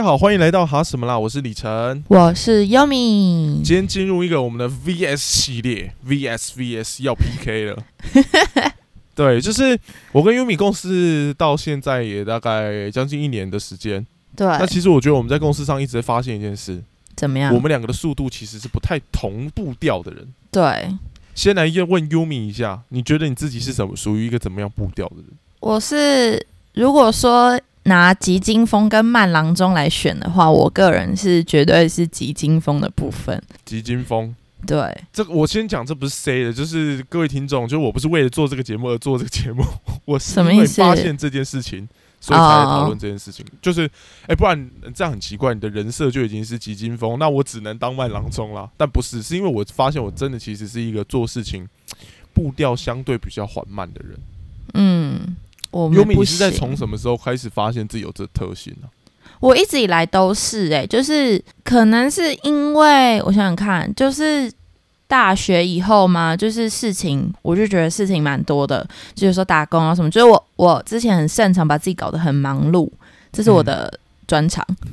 家好，欢迎来到哈什么啦，我是李晨。我是 Yumi，今天进入一个我们的 VS 系列，VS VS 要 PK 了。对，就是我跟 Yumi 共事到现在也大概将近一年的时间。对，那其实我觉得我们在公司上一直在发现一件事，怎么样？我们两个的速度其实是不太同步调的人。对，先来问 Yumi 一下，你觉得你自己是怎么属于一个怎么样步调的人？我是如果说拿吉金风跟慢郎中来选的话，我个人是绝对是吉金风的部分。吉金风，对，这个我先讲，这不是 say 的，就是各位听众，就我不是为了做这个节目而做这个节目，我是因为什么意思发现这件事情，所以才来讨论这件事情。就是，哎、不然这样很奇怪，你的人设就已经是急金风，那我只能当慢郎中啦。但不是，是因为我发现我真的其实是一个做事情步调相对比较缓慢的人。嗯，我们优米，不你是在从什么时候开始发现自己有这特性呢、我一直以来都是哎、就是可能是因为我想想看，就是大学以后嘛，就是事情我就觉得事情蛮多的，就是说打工啊什么，就是我我之前很擅长把自己搞得很忙碌，这是我的。专长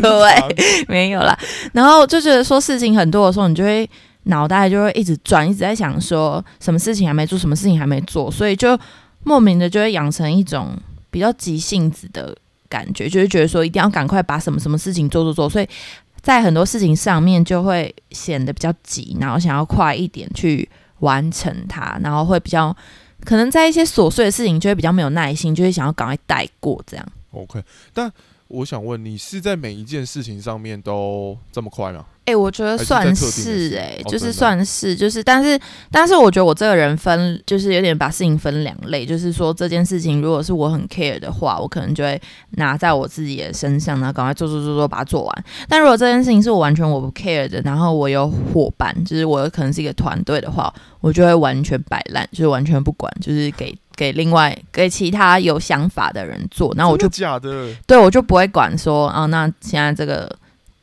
对，没有啦。然后就觉得说事情很多的时候，你就会脑袋就会一直转，一直在想说什么事情还没做，什么事情还没做，所以就莫名的就会养成一种比较急性子的感觉，就是觉得说一定要赶快把什么什么事情做做做，所以在很多事情上面就会显得比较急，然后想要快一点去完成它，然后会比较。可能在一些琐碎的事情就会比较没有耐心，就会想要赶快带过这样。OK，但我想问，你是在每一件事情上面都这么快吗？哎、我觉得算是哎、就是算是就是，但是但是我觉得我这个人分就是有点把事情分两类，就是说这件事情如果是我很 care 的话，我可能就会拿在我自己的身上，然后赶快做做做做把它做完。但如果这件事情是我完全我不 care 的，然后我有伙伴，就是我可能是一个团队的话，我就会完全摆烂，就是完全不管，就是给给另外给其他有想法的人做，那我就的假的？对我就不会管说啊，那现在这个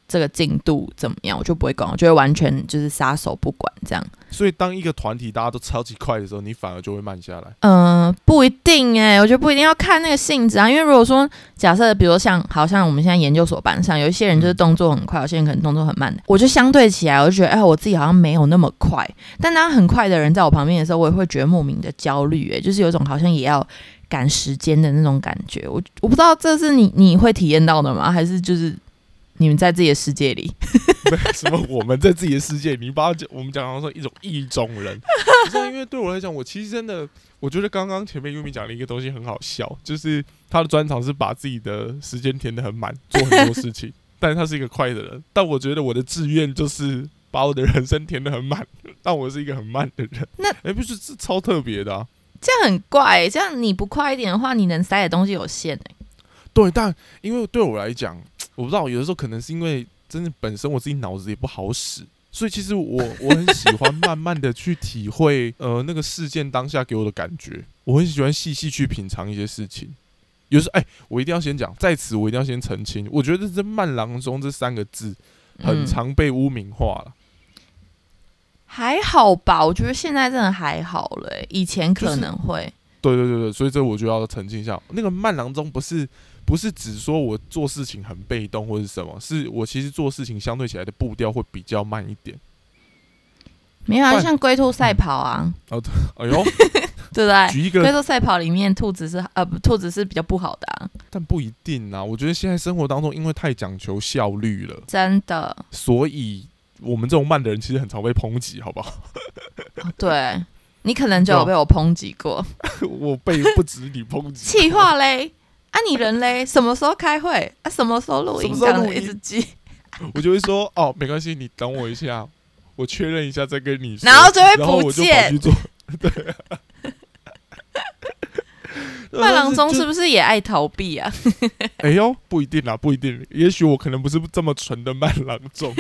这个进度怎么样，我就不会管，我就会完全就是撒手不管这样。所以当一个团体大家都超级快的时候，你反而就会慢下来。嗯、不一定哎、我觉得不一定要看那个性质啊，因为如果说假设，比如像好像我们现在研究所班上有一些人就是动作很快，有些人可能动作很慢的，我就相对起来，我就觉得哎，我自己好像没有那么快。但当很快的人在我旁边的时候，我也会觉得莫名的焦虑，哎，就是有一种好像也要赶时间的那种感觉。我我不知道这是你你会体验到的吗？还是就是你们在自己的世界里？什么？我们在自己的世界，你把我们讲成说一种意中人。不是啊，因为对我来讲，我其实真的，我觉得刚刚前面 Yumi 讲了一个东西很好笑，就是他的专长是把自己的时间填得很满，做很多事情。但是他是一个快的人，但我觉得我的志愿就是把我的人生填得很满，但我是一个很慢的人。那哎、不是这超特别的啊。这样很怪、欸，这样你不快一点的话，你能塞的东西有限哎、对，但因为对我来讲，我不知道，有的时候可能是因为真的本身我自己脑子也不好使，所以其实我我很喜欢慢慢的去体会呃那个事件当下给我的感觉，我很喜欢细细去品尝一些事情。有时候，哎、我一定要先讲，在此我一定要先澄清，我觉得这“慢郎中”这三个字很嗯常被污名化了。还好吧，我觉得现在真的还好了、欸，以前可能会。对对对对，所以这我就要澄清一下，那个慢郎中不是不是只说我做事情很被动或是什么，是我其实做事情相对起来的步调会比较慢一点。没有啊，像龟兔赛跑啊哦，哎呦，对不对？举一个，龟兔赛跑里面，兔子是呃，不，兔子是比较不好的、啊，但不一定啊。我觉得现在生活当中，因为太讲求效率了，真的。所以我们这种慢的人其实很常被抨击，好不好？对你可能就有被我抨击过，我被不止你抨击，气话嘞。啊，你人嘞？什么时候开会？啊，什么时候录音？这样一直记，我就会说哦，没关系，你等我一下，我确认一下再跟你说。然后就会不见去。做，对。慢郎中是是？不是也爱逃避啊？哎呦，不一定啦，不一定。也许我可能不是这么纯的慢郎中。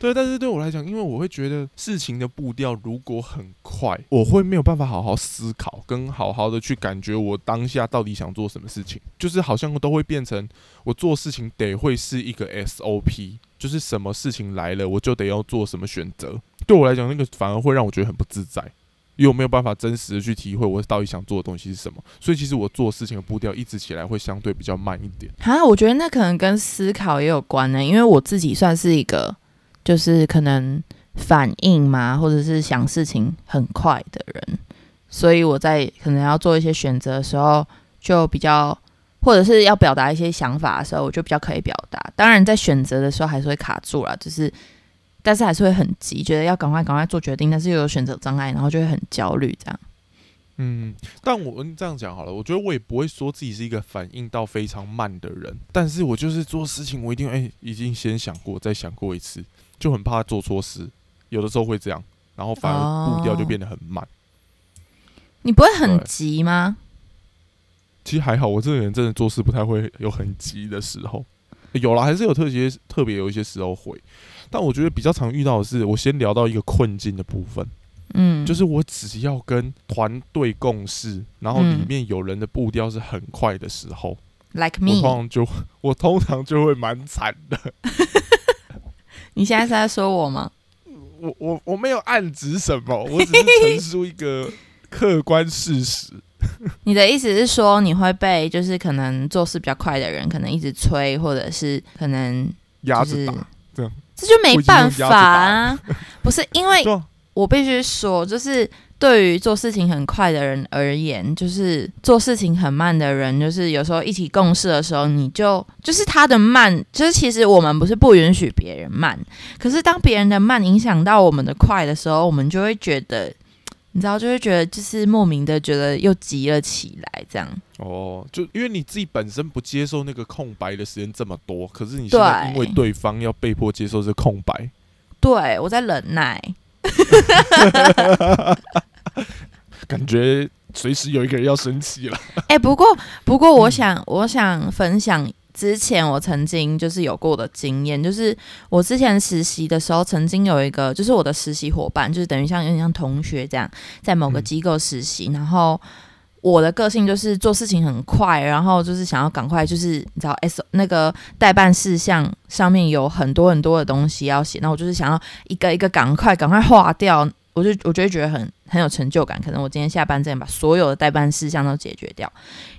对，但是对我来讲，因为我会觉得事情的步调如果很快，我会没有办法好好思考，跟好好的去感觉我当下到底想做什么事情，就是好像都会变成我做事情得会是一个 SOP，就是什么事情来了我就得要做什么选择。对我来讲，那个反而会让我觉得很不自在。因为我没有办法真实的去体会我到底想做的东西是什么，所以其实我做事情的步调一直起来会相对比较慢一点。啊，我觉得那可能跟思考也有关呢，因为我自己算是一个就是可能反应嘛，或者是想事情很快的人，所以我在可能要做一些选择的时候就比较。或者是要表达一些想法的时候，我就比较可以表达。当然，在选择的时候还是会卡住了，就是，但是还是会很急，觉得要赶快赶快做决定，但是又有选择障碍，然后就会很焦虑这样。嗯，但我这样讲好了，我觉得我也不会说自己是一个反应到非常慢的人，但是我就是做事情，我一定哎，已经先想过，再想过一次，就很怕做错事，有的时候会这样，然后反而步调就变得很慢。你不会很急吗？其实还好，我这个人真的做事不太会有很急的时候，有了还是有特别特别有一些时候会，但我觉得比较常遇到的是，我先聊到一个困境的部分，嗯，就是我只要跟团队共事，然后里面有人的步调是很快的时候，like me，我通常就 我通常就会蛮惨的。你现在是在说我吗？我我我没有暗指什么，我只是陈述一个客观事实。你的意思是说，你会被就是可能做事比较快的人，可能一直催，或者是可能压着打，这样这就没办法啊。不是因为我必须说，就是对于做事情很快的人而言，就是做事情很慢的人，就是有时候一起共事的时候，你就就是他的慢，就是其实我们不是不允许别人慢，可是当别人的慢影响到我们的快的时候，我们就会觉得。你知道，就会觉得就是莫名的觉得又急了起来，这样。哦，就因为你自己本身不接受那个空白的时间这么多，可是你现在因为对方要被迫接受这空白，对我在忍耐，感觉随时有一个人要生气了。哎，不过不过，我想我想分享。之前我曾经就是有过的经验，就是我之前实习的时候，曾经有一个就是我的实习伙伴，就是等于像有点像同学这样，在某个机构实习。然后我的个性就是做事情很快，然后就是想要赶快，就是你知道 S 那个代办事项上面有很多很多的东西要写，那我就是想要一个一个赶快赶快划掉，我就我就会觉得很很有成就感。可能我今天下班之前把所有的代办事项都解决掉。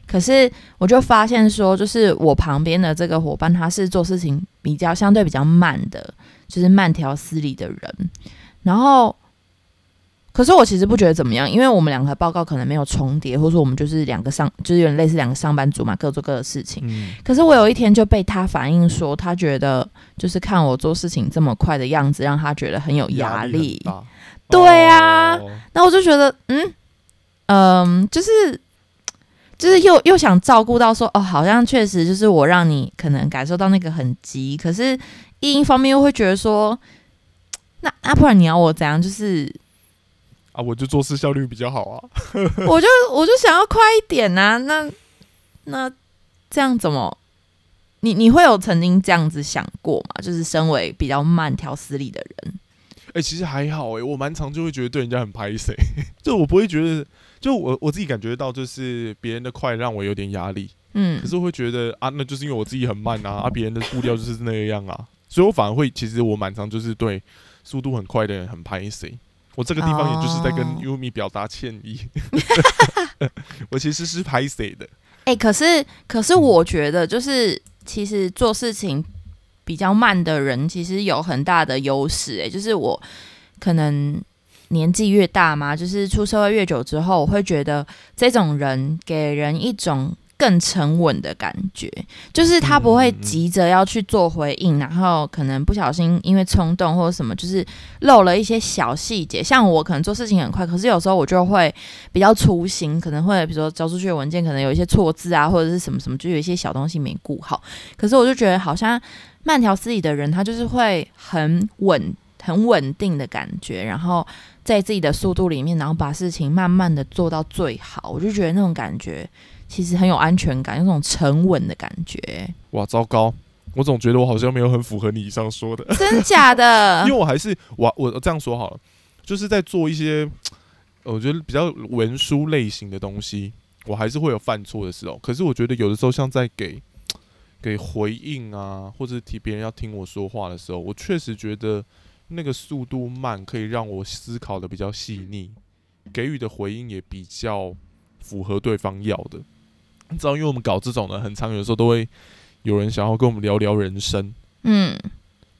可是我就发现说，就是我旁边的这个伙伴，他是做事情比较相对比较慢的，就是慢条斯理的人。然后，可是我其实不觉得怎么样，因为我们两个报告可能没有重叠，或者说我们就是两个上，就是有点类似两个上班族嘛，各做各的事情。可是我有一天就被他反映说，他觉得就是看我做事情这么快的样子，让他觉得很有压力。对啊，那我就觉得，嗯嗯，就是。就是又又想照顾到说哦，好像确实就是我让你可能感受到那个很急，可是另一方面又会觉得说，那那不然你要我怎样？就是啊，我就做事效率比较好啊，我就我就想要快一点啊。那那这样怎么？你你会有曾经这样子想过吗？就是身为比较慢条斯理的人，哎，其实还好哎，我蛮常就会觉得对人家很拍谁，就我不会觉得。就我我自己感觉到，就是别人的快让我有点压力，嗯，可是我会觉得啊，那就是因为我自己很慢啊，啊，别人的步调就是那个样啊，所以我反而会，其实我蛮常就是对速度很快的人很拍谁，我这个地方也就是在跟优米表达歉意，我其实是拍谁的，哎，可是可是我觉得就是其实做事情比较慢的人，其实有很大的优势，哎，就是我可能。年纪越大嘛，就是出社会越久之后，我会觉得这种人给人一种更沉稳的感觉，就是他不会急着要去做回应，然后可能不小心因为冲动或者什么，就是漏了一些小细节。像我可能做事情很快，可是有时候我就会比较粗心，可能会比如说交出去的文件可能有一些错字啊，或者是什么什么，就有一些小东西没顾好。可是我就觉得好像慢条斯理的人，他就是会很稳。很稳定的感觉，然后在自己的速度里面，然后把事情慢慢的做到最好，我就觉得那种感觉其实很有安全感，有种沉稳的感觉。哇，糟糕！我总觉得我好像没有很符合你以上说的，真假的？因为我还是我我这样说好了，就是在做一些我觉得比较文书类型的东西，我还是会有犯错的时候。可是我觉得有的时候像在给给回应啊，或者提别人要听我说话的时候，我确实觉得。那个速度慢可以让我思考的比较细腻，给予的回应也比较符合对方要的。你知道，因为我们搞这种的，很常，有时候都会有人想要跟我们聊聊人生。嗯，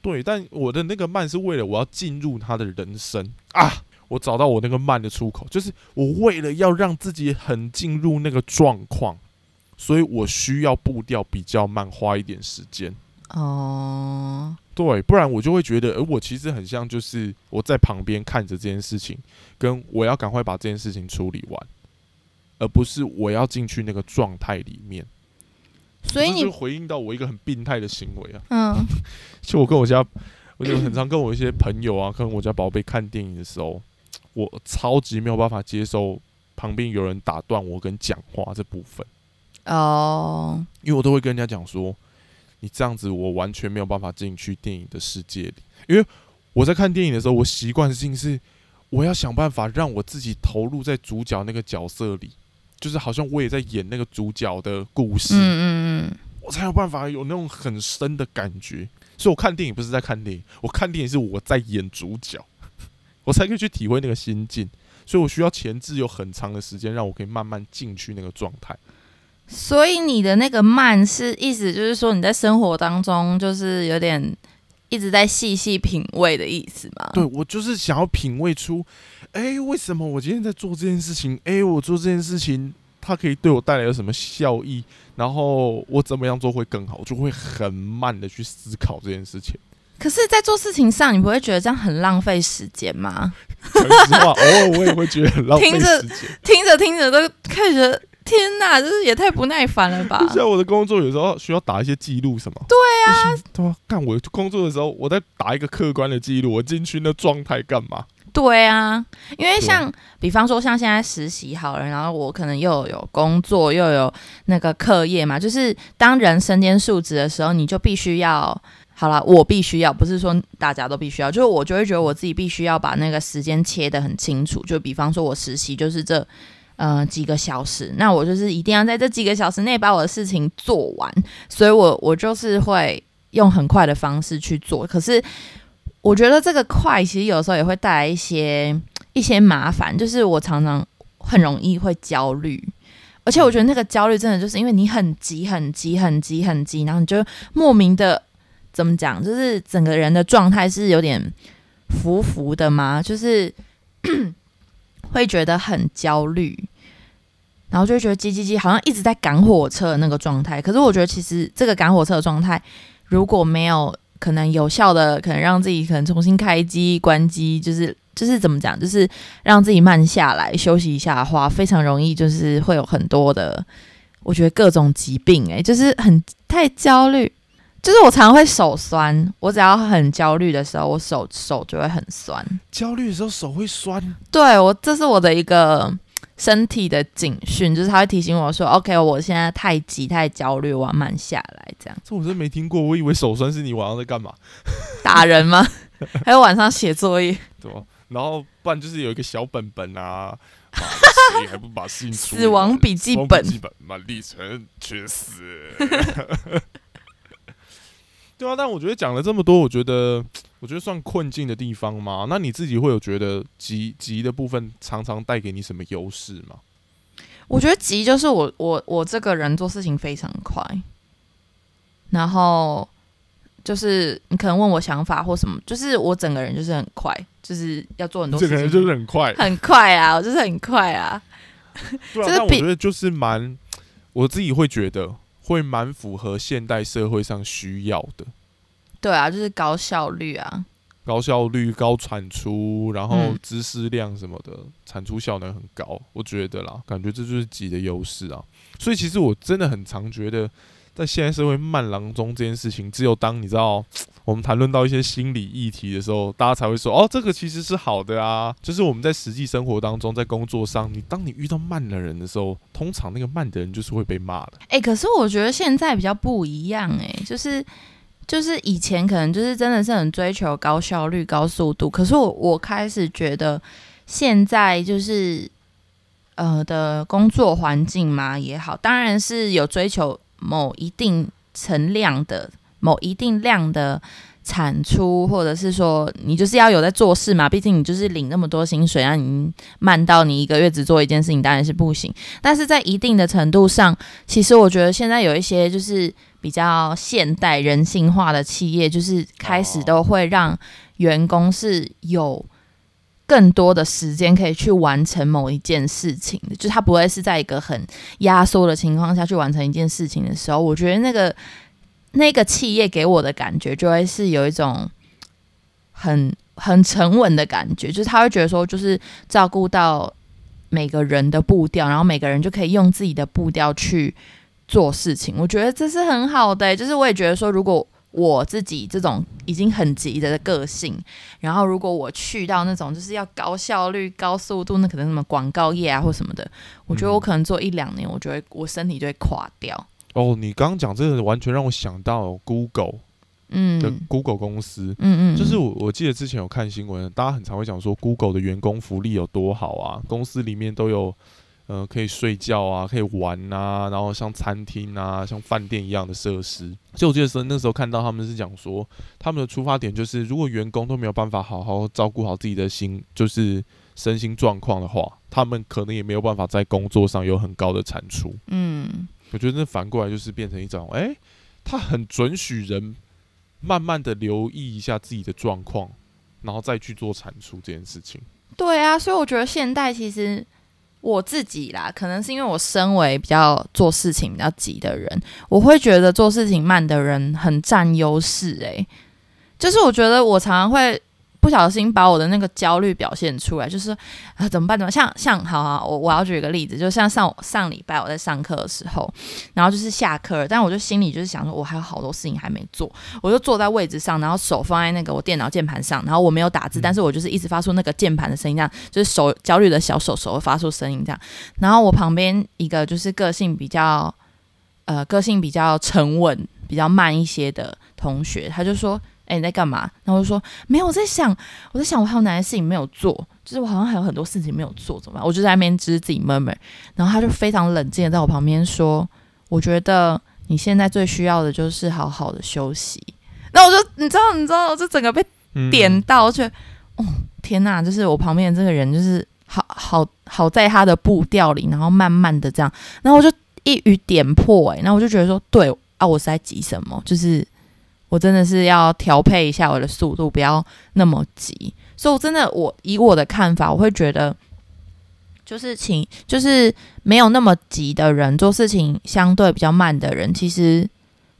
对，但我的那个慢是为了我要进入他的人生啊，我找到我那个慢的出口，就是我为了要让自己很进入那个状况，所以我需要步调比较慢，花一点时间。哦，对，不然我就会觉得，而我其实很像，就是我在旁边看着这件事情，跟我要赶快把这件事情处理完，而不是我要进去那个状态里面。所以你就回应到我一个很病态的行为啊！嗯 就我跟我家，我就很常跟我一些朋友啊，跟我家宝贝看电影的时候，我超级没有办法接受旁边有人打断我跟讲话这部分，哦，因为我都会跟人家讲说，你这样子我完全没有办法进去电影的世界里，因为我在看电影的时候，我习惯性是我要想办法让我自己投入在主角那个角色里，就是好像我也在演那个主角的故事，嗯嗯嗯，我才有办法有那种很深的感觉。所以我看电影不是在看电影，我看电影是我在演主角，我才可以去体会那个心境。所以我需要前置有很长的时间，让我可以慢慢进去那个状态。所以你的那个慢是意思就是说你在生活当中就是有点一直在细细品味的意思吗？对我就是想要品味出，哎、为什么我今天在做这件事情？哎、我做这件事情，它可以对我带来有什么效益？然后我怎么样做会更好？我就会很慢的去思考这件事情。可是，在做事情上，你不会觉得这样很浪费时间吗？讲实话，偶尔我也会觉得很浪费听着时间。听着听着都开始觉得，天哪，就是也太不耐烦了吧？像我的工作，有时候需要打一些记录什么。对啊，对啊，干我工作的时候，我在打一个客观的记录，我进去那状态干嘛？对啊，因为像比方说像现在实习好了，然后我可能又有工作又有那个课业嘛，就是当人身兼数职的时候，你就必须要。好了，我必须要，不是说大家都必须要，就是我就会觉得我自己必须要把那个时间切得很清楚。就比方说，我实习就是这呃几个小时，那我就是一定要在这几个小时内把我的事情做完，所以我我就是会用很快的方式去做。可是我觉得这个快，其实有时候也会带来一些一些麻烦，就是我常常很容易会焦虑。而且我觉得那个焦虑真的就是因为你很急、很急、很急、很急，然后你就莫名的怎么讲，就是整个人的状态是有点浮浮的嘛，就是 会觉得很焦虑，然后就会觉得叽叽叽，好像一直在赶火车的那个状态。可是我觉得其实这个赶火车的状态，如果没有可能有效的，可能让自己可能重新开机、关机，就是就是怎么讲，就是让自己慢下来、休息一下的话，非常容易就是会有很多的，我觉得各种疾病、欸，就是很太焦虑。就是我常常会手酸，我只要很焦虑的时候，我手手就会很酸。焦虑的时候手会酸，对我，这是我的一个身体的警讯，就是他会提醒我说：“OK，我现在太急、太焦虑，我要慢下来。”这样这我真没听过，我以为手酸是你晚上在干嘛，打人吗？还有晚上写作业，对吧？然后不然就是有一个小本本啊，你 还不把事情死亡笔记本笔记本嘛，历程去死。对啊，但我觉得讲了这么多，我觉得 我觉得算困境的地方嘛。那你自己会有觉得急急的部分常常带给你什么优势吗？我觉得急就是我我我这个人做事情非常快，然后就是你可能问我想法或什么，就是我整个人就是很快，就是要做很多事情，这个人就是很快，很快啊，我就是很快啊。对啊，就是我觉得就是蛮，我自己会觉得会蛮符合现代社会上需要的。对啊，就是高效率啊。高效率、高产出，然后嗯知识量什么的，产出效能很高，我觉得啦，感觉这就是己的优势啊。所以其实我真的很常觉得，在现在社会慢郎中这件事情，只有当你知道 我们谈论到一些心理议题的时候，大家才会说哦，这个其实是好的啊。就是我们在实际生活当中，在工作上，你当你遇到慢的人的时候，通常那个慢的人就是会被骂的。哎、可是我觉得现在比较不一样哎、就是就是以前可能就是真的是很追求高效率、高速度，可是我我开始觉得现在就是呃的工作环境嘛也好，当然是有追求某一定层量的、某一定量的产出，或者是说你就是要有在做事嘛，毕竟你就是领那么多薪水啊，你慢到你一个月只做一件事情，当然是不行。但是在一定的程度上，其实我觉得现在有一些就是比较现代人性化的企业，就是开始都会让员工是有更多的时间可以去完成某一件事情，就他不会是在一个很压缩的情况下去完成一件事情的时候，我觉得那个。那个企业给我的感觉，就会是有一种很很沉稳的感觉，就是他会觉得说，就是照顾到每个人的步调，然后每个人就可以用自己的步调去做事情。我觉得这是很好的，就是我也觉得说，如果我自己这种已经很急的个性，然后如果我去到那种就是要高效率、高速度，那可能什么广告业啊或什么的，我觉得我可能做一两年，我就会我身体就会垮掉。哦，你刚刚讲这个完全让我想到 Google，嗯，的 Google 公司，嗯嗯，就是我我记得之前有看新闻，大家很常会讲说 Google 的员工福利有多好啊，公司里面都有呃可以睡觉啊，可以玩啊，然后像餐厅啊，像饭店一样的设施。就我记得是那时候看到他们是讲说，他们的出发点就是如果员工都没有办法好好照顾好自己的心，就是身心状况的话，他们可能也没有办法在工作上有很高的产出。嗯。我觉得那反过来就是变成一种，哎，他很准许人慢慢的留意一下自己的状况，然后再去做产出这件事情。对啊，所以我觉得现代其实我自己啦，可能是因为我身为比较做事情比较急的人，我会觉得做事情慢的人很占优势。诶，就是我觉得我常常会。不小心把我的那个焦虑表现出来，就是啊，怎么办？怎么像像好好，我我要举一个例子，就像上上礼拜我在上课的时候，然后就是下课，但我就心里就是想说，我还有好多事情还没做，我就坐在位置上，然后手放在那个我电脑键盘上，然后我没有打字，但是我就是一直发出那个键盘的声音，这样就是手焦虑的小手手会发出声音这样，然后我旁边一个就是个性比较呃个性比较沉稳、比较慢一些的同学，他就说。哎，你在干嘛？然后我就说没有，我在想，我在想，我还有哪些事情没有做，就是我好像还有很多事情没有做，怎么办？我就在那边只是自己闷闷。然后他就非常冷静的在我旁边说：“我觉得你现在最需要的就是好好的休息。”那我就你知道，你知道，我就整个被点到，我觉得哦天哪，就是我旁边的这个人，就是好好好在他的步调里，然后慢慢的这样，然后我就一语点破，哎，然后我就觉得说，对啊，我是在急什么？就是。我真的是要调配一下我的速度，不要那么急。所以，我真的，我以我的看法，我会觉得，就是请，就是没有那么急的人，做事情相对比较慢的人，其实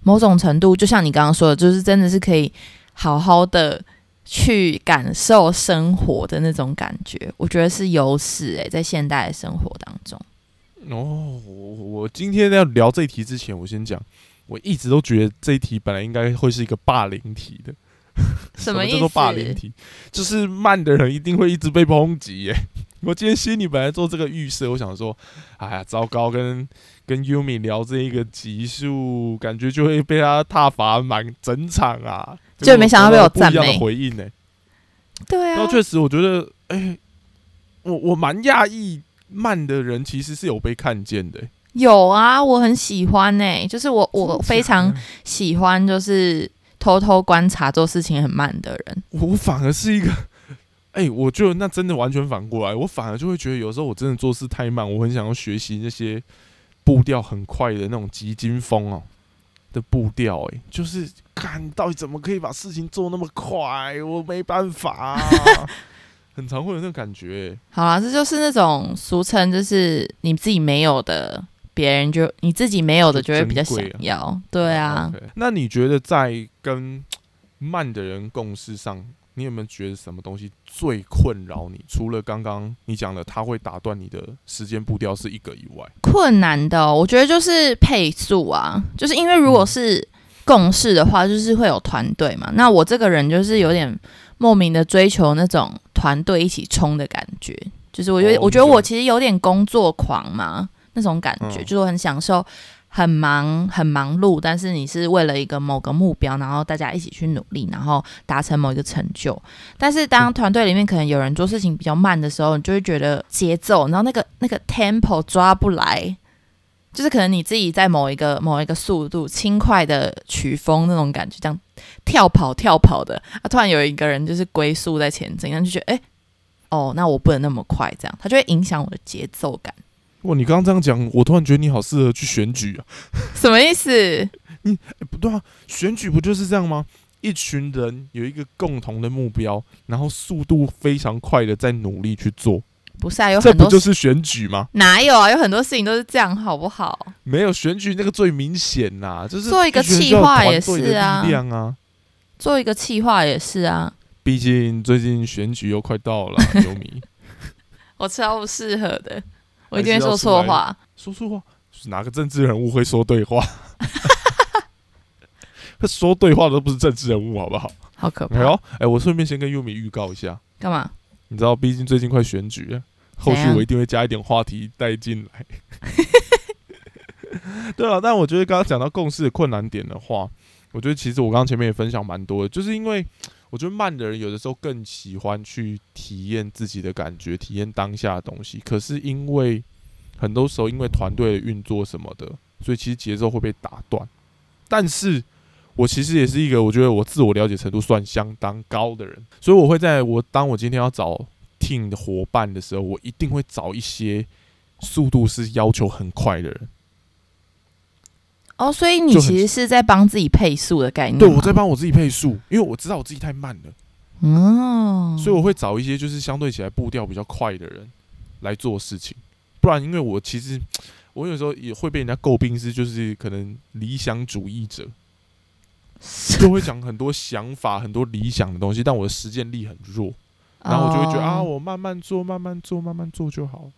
某种程度，就像你刚刚说的，就是真的是可以好好的去感受生活的那种感觉。我觉得是优势诶，在现代的生活当中。哦，我我今天要聊这题之前，我先讲。我一直都觉得这一题本来应该会是一个霸凌题的，什么叫做霸凌题？就是慢的人一定会一直被抨击耶。我今天心里本来做这个预设，我想说，哎呀，糟糕，跟跟 Yumi 聊这一个集数，感觉就会被他踏伐满整场啊，就没想到被我赞美回应呢。对啊，然后确实我觉得，哎，我我蛮讶异，慢的人其实是有被看见的。有啊，我很喜欢呢，就是我我非常喜欢，就是偷偷观察做事情很慢的人。我反而是一个，哎，我觉得那真的完全反过来，我反而就会觉得有时候我真的做事太慢，我很想要学习那些步调很快的那种急惊风哦的步调，哎，就是看到底怎么可以把事情做那么快，我没办法。很常会有那种感觉。好了，这就是那种俗称，就是你自己没有的。别人就你自己没有的，就会比较想要。对啊，那你觉得在跟慢的人共事上，你有没有觉得什么东西最困扰你？除了刚刚你讲的他会打断你的时间步调是一个以外，困难的，我觉得就是配速啊。就是因为如果是共事的话，就是会有团队嘛。那我这个人就是有点莫名的追求那种团队一起冲的感觉。就是我觉得，我觉得我其实有点工作狂嘛。那种感觉就是很享受，很忙很忙碌，但是你是为了一个某个目标，然后大家一起去努力，然后达成某一个成就。但是当团队里面可能有人做事情比较慢的时候，你就会觉得节奏，然后那个那个 tempo 抓不来，就是可能你自己在某一个某一个速度轻快的曲风那种感觉，这样跳跑跳跑的啊，突然有一个人就是龟速在前进，然后就觉得哎、哦，那我不能那么快，这样他就会影响我的节奏感。哇，你刚刚这样讲，我突然觉得你好适合去选举啊！什么意思？你、不对啊，选举不就是这样吗？一群人有一个共同的目标，然后速度非常快的在努力去做，不是啊，有这很多不就是选举吗？哪有啊？有很多事情都是这样，好不好？没有选举那个最明显呐、就是做一个群人企需要团划也是啊力量啊。做一个企划也是啊，毕竟最近选举又快到了，球迷我超不适合的，我还一定会说错话。说错话，就是哪个政治人物会说对话？说对话的都不是政治人物，好不好？好可哎呦怕！，哎，我顺便先跟优米预告一下，干嘛？你知道，毕竟最近快选举了，后续我一定会加一点话题带进来。对了，但我觉得刚刚讲到共识的困难点的话，我觉得其实我刚刚前面也分享蛮多的，就是因为我觉得慢的人有的时候更喜欢去体验自己的感觉，体验当下的东西。可是因为很多时候因为团队的运作什么的，所以其实节奏会被打断。但是我其实也是一个我觉得我自我了解程度算相当高的人，所以我会在我当我今天要找 team 的伙伴的时候，我一定会找一些速度是要求很快的人。哦，所以你其实是在帮自己配速的概念。对，我在帮我自己配速，因为我知道我自己太慢了，哦，所以我会找一些就是相对起来步调比较快的人来做事情。不然，因为我其实我有时候也会被人家诟病是就是可能理想主义者，就会讲很多想法、很多理想的东西，但我的实践力很弱，然后我就会觉得、啊，哦我慢慢做、慢慢做、慢慢做就好。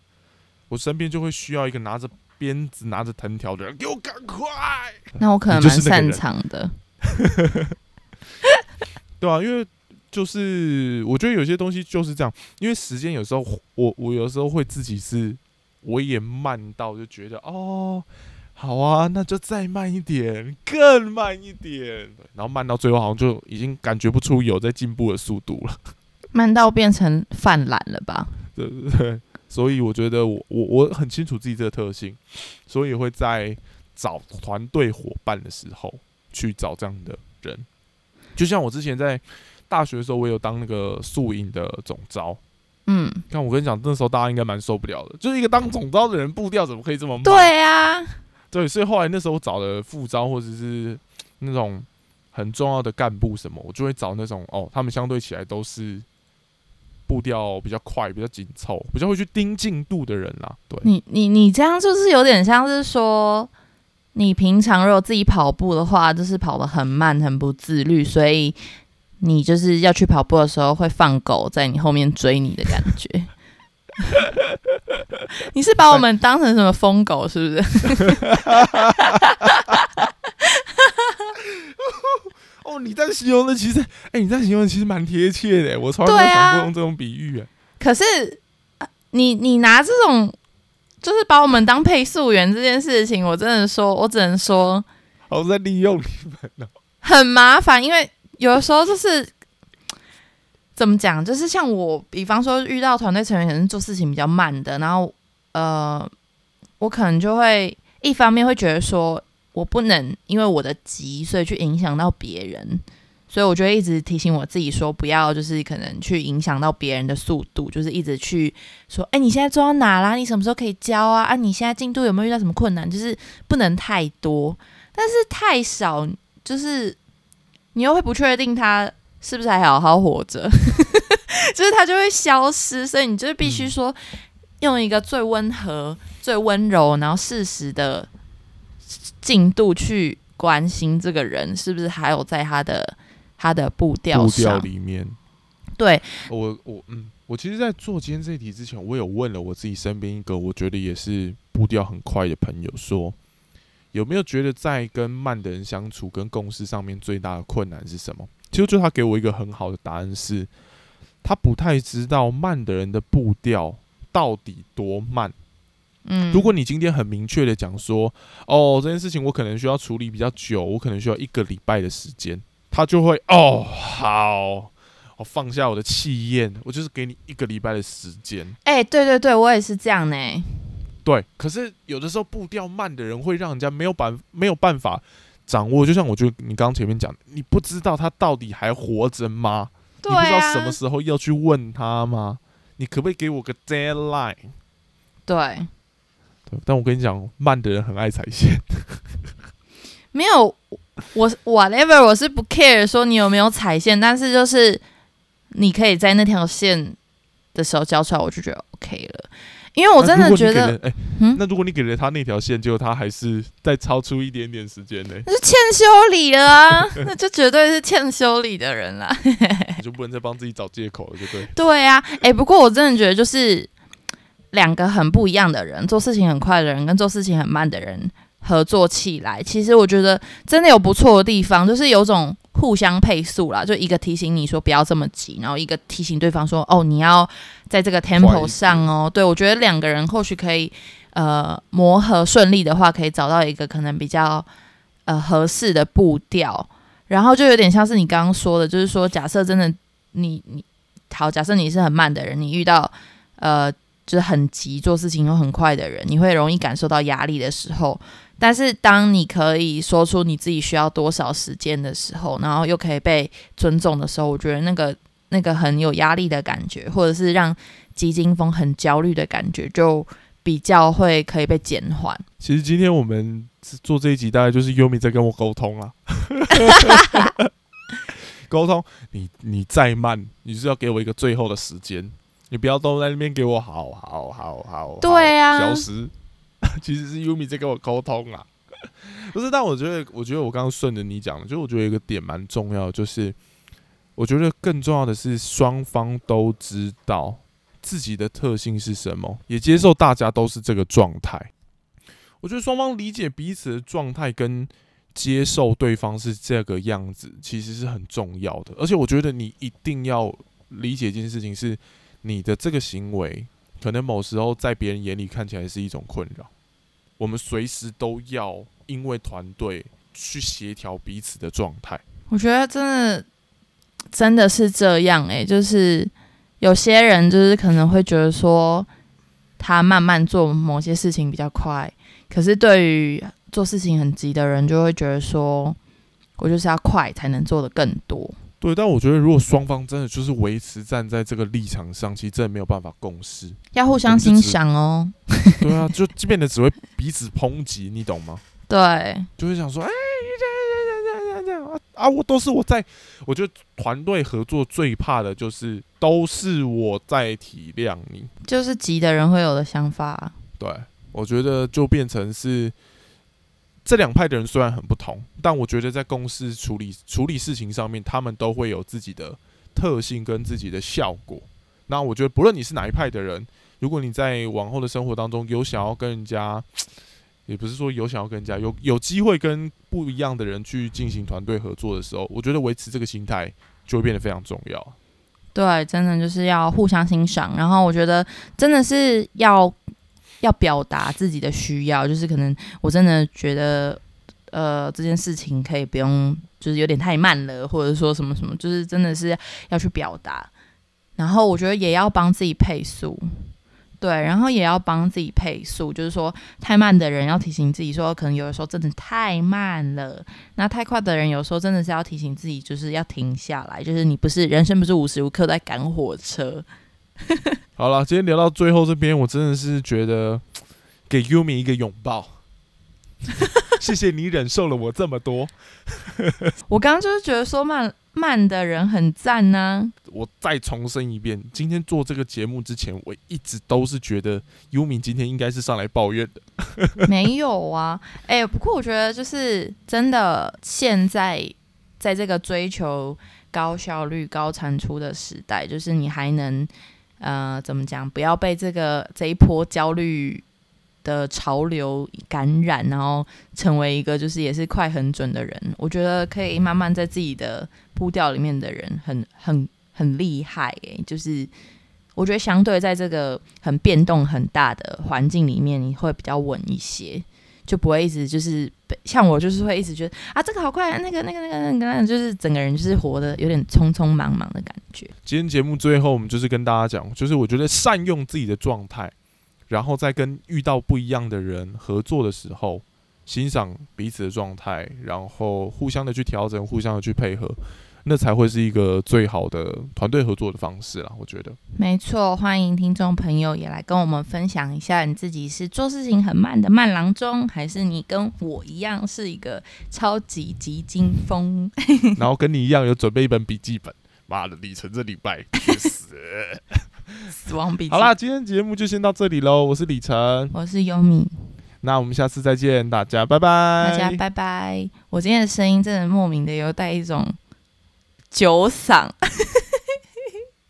我身边就会需要一个拿着鞭子、拿着藤条的人，给我赶快。那我可能蛮擅长的。对啊，因为就是我觉得有些东西就是这样，因为时间有时候我我有时候会自己是我也慢到就觉得哦，好啊，那就再慢一点，更慢一点，然后慢到最后好像就已经感觉不出有在进步的速度了，慢到变成泛滥了吧？对对对，所以我觉得我我我很清楚自己这个特性，所以会在找团队伙伴的时候去找这样的人，就像我之前在大学的时候，我有当那个宿营的总招。嗯，看我跟你讲，那时候大家应该蛮受不了的，就是一个当总招的人步调怎么可以这么慢？对啊，对，所以后来那时候我找的副招或者是那种很重要的干部什么，我就会找那种哦，他们相对起来都是步调比较快、比较紧凑、比较会去盯进度的人啦。对，你你你这样就是有点像是说，你平常如果自己跑步的话，就是跑得很慢、很不自律，所以你就是要去跑步的时候会放狗在你后面追你的感觉。你是把我们当成什么疯狗是不是？哦，你在形容的其实，哎、你这样形容的其实蛮贴切的，我从来没想过用这种比喻。啊可是呃你你拿这种就是把我们当配速员这件事情，我真的说，我只能说我在利用你们哦。很麻烦，因为有的时候就是怎么讲，就是像我，比方说遇到团队成员可能做事情比较慢的，然后呃，我可能就会一方面会觉得说我不能因为我的急，所以去影响到别人。所以我就会一直提醒我自己说，不要就是可能去影响到别人的速度，就是一直去说，哎、你现在做到哪啦？你什么时候可以交啊？啊，你现在进度有没有遇到什么困难？就是不能太多，但是太少，就是你又会不确定他是不是还好好活着，就是他就会消失，所以你就是必须说用一个最温和、最温柔，然后适时的进度去关心这个人是不是还有在他的他的步调步调上。里面，对，我我嗯，我其实，在做今天这一题之前，我有问了我自己身边一个我觉得也是步调很快的朋友，说有没有觉得在跟慢的人相处、跟共事上面最大的困难是什么？其实就他给我一个很好的答案是，他不太知道慢的人的步调到底多慢。嗯，如果你今天很明确的讲说，哦，这件事情我可能需要处理比较久，我可能需要一个礼拜的时间，他就会哦好，我放下我的气焰，我就是给你一个礼拜的时间。哎、对对对，我也是这样呢。对，可是有的时候步调慢的人会让人家没有办没有办法掌握。就像我觉得你刚刚前面讲，你不知道他到底还活着吗？对你不知道啊，什么时候要去问他吗？你可不可以给我个 deadline？对，对，但我跟你讲，慢的人很爱踩线。没有我 whatever，我是不 care 说你有没有踩线，但是就是你可以在那条线的时候交出来，我就觉得 OK 了。因为我真的觉得，那如果你给了，哎、嗯那如果你给了他那条线，结果他还是再超出一点点时间呢，那是欠修理了啊，那就绝对是欠修理的人啦。你就不能再帮自己找借口了，对不对？对啊，哎、不过我真的觉得就是两个很不一样的人，做事情很快的人跟做事情很慢的人合作起来，其实我觉得真的有不错的地方，就是有种互相配速啦，就一个提醒你说不要这么急，然后一个提醒对方说哦你要在这个 tempo 点上哦。对我觉得两个人或许可以呃磨合顺利的话，可以找到一个可能比较呃合适的步调。然后就有点像是你刚刚说的，就是说，假设真的你你好，假设你是很慢的人，你遇到呃就是很急做事情又很快的人，你会容易感受到压力的时候。但是当你可以说出你自己需要多少时间的时候，然后又可以被尊重的时候，我觉得那个那个很有压力的感觉，或者是让急惊风很焦虑的感觉，就比较会可以被减缓。其实今天我们做这一集，大概就是优米在跟我沟通啦。沟通，你你再慢，你是要给我一个最后的时间，你不要都在那边给我好好好好，对啊消失。其实是 Yumi 在跟我沟通啊，不是？但我觉得，我觉得我刚刚顺着你讲的，就是我觉得有一个点蛮重要的，就是我觉得更重要的是双方都知道自己的特性是什么，也接受大家都是这个状态。我觉得双方理解彼此的状态跟接受对方是这个样子，其实是很重要的。而且我觉得你一定要理解一件事情是，你的这个行为可能某时候在别人眼里看起来是一种困扰。我们随时都要因为团队去协调彼此的状态。我觉得真的真的是这样诶、就是有些人就是可能会觉得说他慢慢做某些事情比较快，可是对于做事情很急的人就会觉得说我就是要快才能做的更多。对，但我觉得如果双方真的就是维持站在这个立场上，其实真的没有办法共识。要互相欣赏哦。对啊，就这边的只会彼此抨击，你懂吗？对，就会想说，哎、这样这样这样这样啊啊！我都是我在，我觉得团队合作最怕的就是都是我在体谅你。就是急的人会有的想法。对，我觉得就变成是这两派的人虽然很不同，但我觉得在公司处理处理事情上面，他们都会有自己的特性跟自己的效果。那我觉得不论你是哪一派的人，如果你在往后的生活当中有想要跟人家，也不是说有想要跟人家有有机会跟不一样的人去进行团队合作的时候，我觉得维持这个心态就会变得非常重要。对，真的就是要互相欣赏。然后我觉得真的是要要表达自己的需要，就是可能我真的觉得，呃，这件事情可以不用，就是有点太慢了，或者说什么什么，就是真的是要去表达。然后我觉得也要帮自己配速，对，然后也要帮自己配速，就是说太慢的人要提醒自己说，可能有的时候真的太慢了。那太快的人有时候真的是要提醒自己，就是要停下来，就是你不是人生不是无时无刻在赶火车。好了，今天聊到最后这边，我真的是觉得 给 Yumi 一个拥抱，谢谢你忍受了我这么多。我刚刚就是觉得说慢慢的人很赞呢、我再重申一遍，今天做这个节目之前，我一直都是觉得 Yumi 今天应该是上来抱怨的。没有啊，哎、不过我觉得就是真的，现在在这个追求高效率、高产出的时代，就是你还能呃怎么讲，不要被这个这一波焦虑的潮流感染，然后成为一个就是也是快很准的人。我觉得可以慢慢在自己的步调里面的人很很很厉害诶、就是。我觉得相对在这个很变动很大的环境里面，你会比较稳一些，就不会一直就是像我就是会一直觉得啊这个好快，那个那个那个那个，就是整个人就是活得有点匆匆忙忙的感觉。今天节目最后，我们就是跟大家讲，就是我觉得善用自己的状态，然后在跟遇到不一样的人合作的时候，欣赏彼此的状态，然后互相的去调整，互相的去配合，那才会是一个最好的团队合作的方式啦。我觉得，没错，欢迎听众朋友也来跟我们分享一下，你自己是做事情很慢的慢郎中，还是你跟我一样是一个超级急惊风？然后跟你一样有准备一本笔记本。妈的，李晨这礼拜去死！死亡笔记。好啦，今天节目就先到这里喽。我是李晨，我是优米。那我们下次再见，大家拜拜。大家拜拜。我今天的声音真的莫名的有带一种酒嗓。